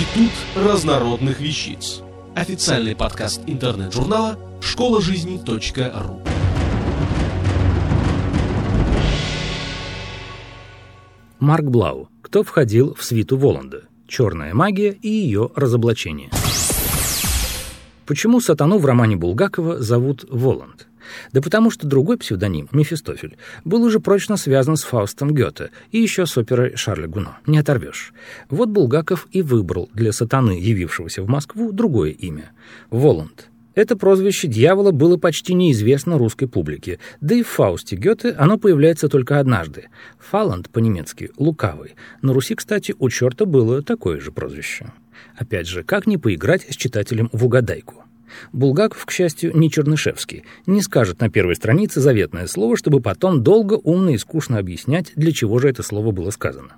Институт разнородных вещиц. Официальный подкаст интернет-журнала школа жизни.ру. Марк Блау. Кто входил в свиту Воланда? Черная магия и ее разоблачение. Почему сатану в романе Булгакова зовут Воланд? Да потому что другой псевдоним, Мефистофель, был уже прочно связан с Фаустом Гёте и еще с оперой Шарля Гуно. Не оторвешь. Вот Булгаков и выбрал для сатаны, явившегося в Москву, другое имя — Воланд. Это прозвище дьявола было почти неизвестно русской публике, да и в Фаусте Гёте оно появляется только однажды. Фаланд по-немецки «лукавый». На Руси, кстати, у черта было такое же прозвище. Опять же, как не поиграть с читателем в угадайку? Булгаков, к счастью, не Чернышевский, не скажет на первой странице заветное слово, чтобы потом долго, умно и скучно объяснять, для чего же это слово было сказано.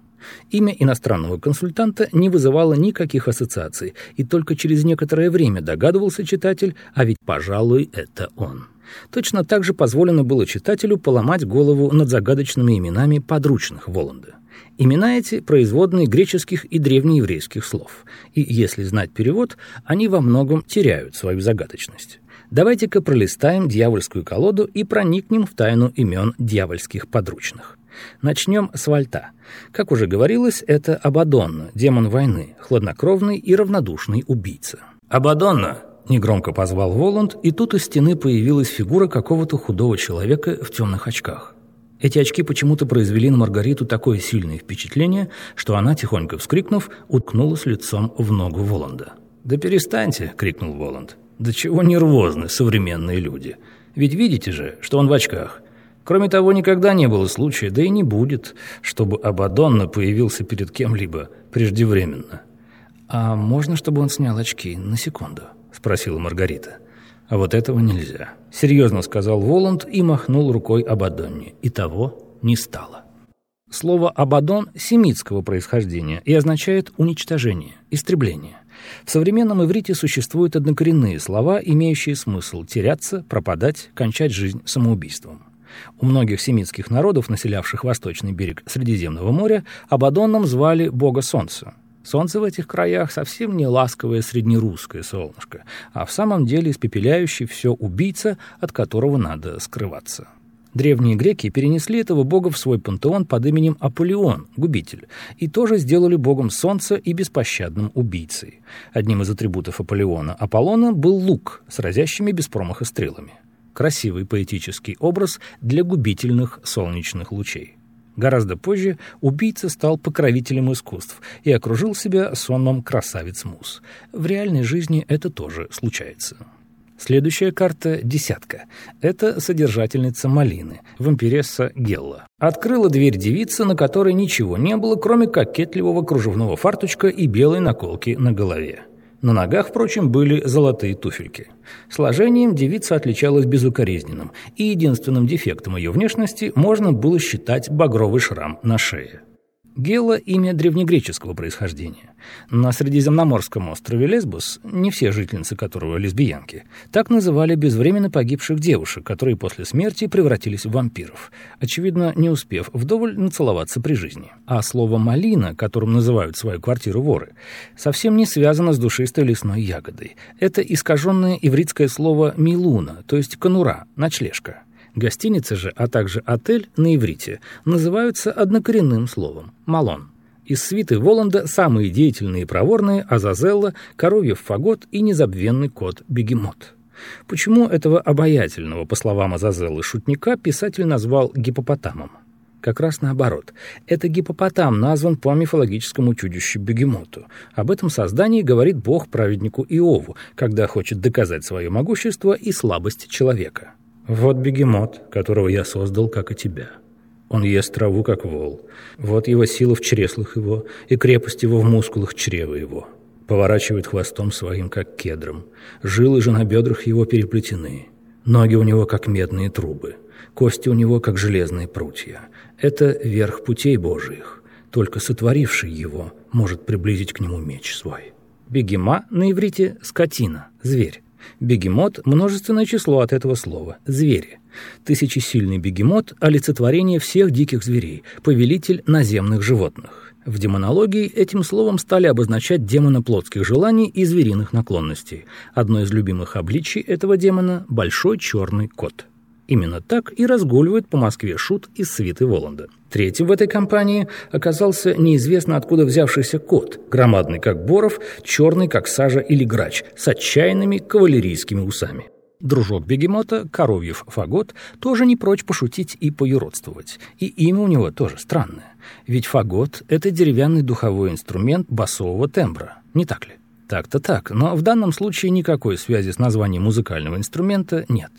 Имя иностранного консультанта не вызывало никаких ассоциаций, и только через некоторое время догадывался читатель, а ведь, пожалуй, это он. Точно так же позволено было читателю поломать голову над загадочными именами подручных Воланда. Имена эти производные греческих и древнееврейских слов, и если знать перевод, они во многом теряют свою загадочность. Давайте-ка пролистаем дьявольскую колоду и проникнем в тайну имен дьявольских подручных. Начнем с Вальта. Как уже говорилось, это Абадонна, демон войны, хладнокровный и равнодушный убийца. «Абадонна!» — негромко позвал Воланд, и тут из стены появилась фигура какого-то худого человека в темных очках. Эти очки почему-то произвели на Маргариту такое сильное впечатление, что она, тихонько вскрикнув, уткнулась лицом в ногу Воланда. «Да перестаньте!» — крикнул Воланд. «Да чего нервозны современные люди! Ведь видите же, что он в очках!» Кроме того, никогда не было случая, да и не будет, чтобы Абадонна появился перед кем-либо преждевременно. «А можно, чтобы он снял очки на секунду?» — спросила Маргарита. А вот этого нельзя. Серьезно сказал Воланд и махнул рукой Абадонне. И того не стало. Слово «абадон» семитского происхождения и означает «уничтожение», «истребление». В современном иврите существуют однокоренные слова, имеющие смысл теряться, пропадать, кончать жизнь самоубийством. У многих семитских народов, населявших восточный берег Средиземного моря, Абадоном звали бога солнца. Солнце в этих краях совсем не ласковое среднерусское солнышко, а в самом деле испепеляющий все убийца, от которого надо скрываться. Древние греки перенесли этого бога в свой пантеон под именем Аполеон, губитель, и тоже сделали богом солнца и беспощадным убийцей. Одним из атрибутов Аполеона Аполлона был лук с разящими без промаха стрелами. Красивый поэтический образ для губительных солнечных лучей. Гораздо позже убийца стал покровителем искусств и окружил себя сонмом красавиц Мус. В реальной жизни это тоже случается. Следующая карта — десятка. Это содержательница малины, вампиресса Гелла. Открыла дверь девица, на которой ничего не было, кроме кокетливого кружевного фарточка и белой наколки на голове. На ногах, впрочем, были золотые туфельки. Сложением девица отличалась безукоризненным, и единственным дефектом ее внешности можно было считать багровый шрам на шее. Гела – имя древнегреческого происхождения. На Средиземноморском острове Лесбос, не все жительницы которого лесбиянки, так называли безвременно погибших девушек, которые после смерти превратились в вампиров, очевидно, не успев вдоволь нацеловаться при жизни. А слово «малина», которым называют свою квартиру воры, совсем не связано с душистой лесной ягодой. Это искаженное ивритское слово «милуна», то есть «конура», «ночлежка». Гостиницы же, а также отель на иврите называются однокоренным словом – «малон». Из свиты Воланда самые деятельные и проворные – Азазелла, Коровьев Фагот и незабвенный кот Бегемот. Почему этого обаятельного, по словам Азазеллы, шутника писатель назвал гипопотамом? Как раз наоборот. Это гипопотам назван по мифологическому чудищу Бегемоту. Об этом создании говорит бог праведнику Иову, когда хочет доказать свое могущество и слабость человека. Вот бегемот, которого я создал, как и тебя. Он ест траву, как вол. Вот его сила в чреслах его, и крепость его в мускулах чрева его. Поворачивает хвостом своим, как кедром. Жилы же на бедрах его переплетены. Ноги у него, как медные трубы. Кости у него, как железные прутья. Это верх путей Божиих. Только сотворивший его может приблизить к нему меч свой. Бегема на иврите – скотина, зверь. Бегемот – множественное число от этого слова – звери. Тысячесильный бегемот – олицетворение всех диких зверей, повелитель наземных животных. В демонологии этим словом стали обозначать демона плотских желаний и звериных наклонностей. Одно из любимых обличий этого демона – большой черный кот. Именно так и разгуливает по Москве шут из свиты Воланда. Третьим в этой компании оказался неизвестно откуда взявшийся кот, громадный как Боров, черный как сажа или грач, с отчаянными кавалерийскими усами. Дружок бегемота, Коровьев Фагот, тоже не прочь пошутить и поюродствовать. И имя у него тоже странное. Ведь фагот — это деревянный духовой инструмент басового тембра, не так ли? Так-то так, но в данном случае никакой связи с названием музыкального инструмента нет.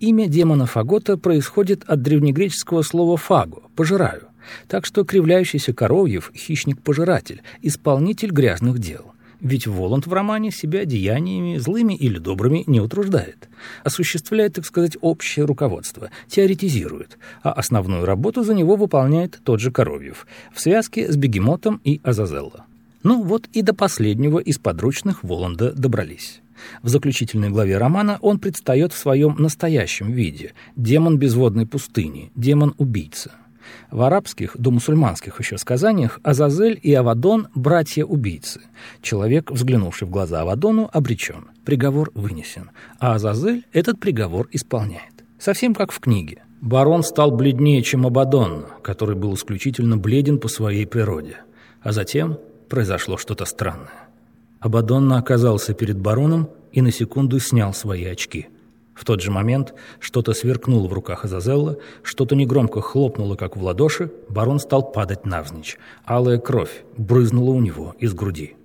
Имя демона Фагота происходит от древнегреческого слова «фаго» — «пожираю». Так что кривляющийся Коровьев — хищник-пожиратель, исполнитель грязных дел. Ведь Воланд в романе себя деяниями, злыми или добрыми, не утруждает. Осуществляет, так сказать, общее руководство, теоретизирует, а основную работу за него выполняет тот же Коровьев в связке с Бегемотом и Азазелло. Ну вот и до последнего из подручных Воланда добрались. В заключительной главе романа он предстает в своем настоящем виде – демон безводной пустыни, демон-убийца – в арабских, до мусульманских еще сказаниях Азазель и Авадон – братья-убийцы. Человек, взглянувший в глаза Авадону, обречен. Приговор вынесен. А Азазель этот приговор исполняет. Совсем как в книге. Барон стал бледнее, чем Абадон, который был исключительно бледен по своей природе. А затем произошло что-то странное. Абадонна оказался перед бароном и на секунду снял свои очки – в тот же момент что-то сверкнуло в руках Азазелла, что-то негромко хлопнуло, как в ладоши, барон стал падать навзничь. Алая кровь брызнула у него из груди.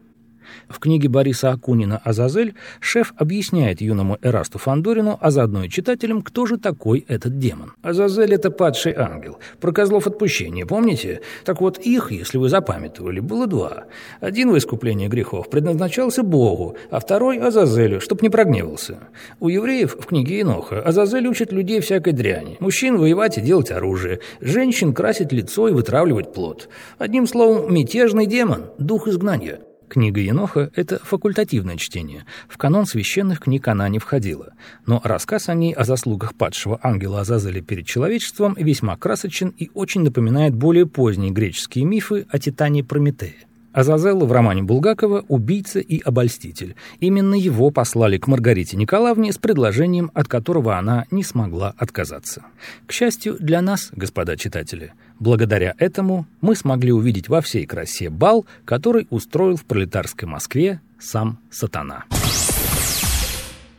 В книге Бориса Акунина «Азазель» шеф объясняет юному Эрасту Фандорину, а заодно и читателям, кто же такой этот демон. Азазель — это падший ангел. Про козлов отпущения, помните? Так вот, их, если вы запамятовали, было два. Один в искуплении грехов предназначался Богу, а второй — Азазелю, чтоб не прогневался. У евреев в книге Иноха Азазель учит людей всякой дряни. Мужчин воевать и делать оружие, женщин красить лицо и вытравливать плод. Одним словом, мятежный демон, дух изгнания. Книга Еноха – это факультативное чтение. В канон священных книг она не входила. Но рассказ о ней, о заслугах падшего ангела Азазеля перед человечеством, весьма красочен и очень напоминает более поздние греческие мифы о Титане Прометее. Азазел в романе Булгакова «Убийца и обольститель». Именно его послали к Маргарите Николаевне с предложением, от которого она не смогла отказаться. К счастью для нас, господа читатели, благодаря этому мы смогли увидеть во всей красе бал, который устроил в пролетарской Москве сам сатана.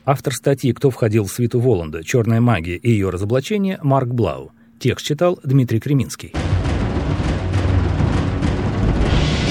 Автор статьи «Кто входил в свиту Воланда. Черная магия и ее разоблачение» Марк Блау. Текст читал Дмитрий Креминский.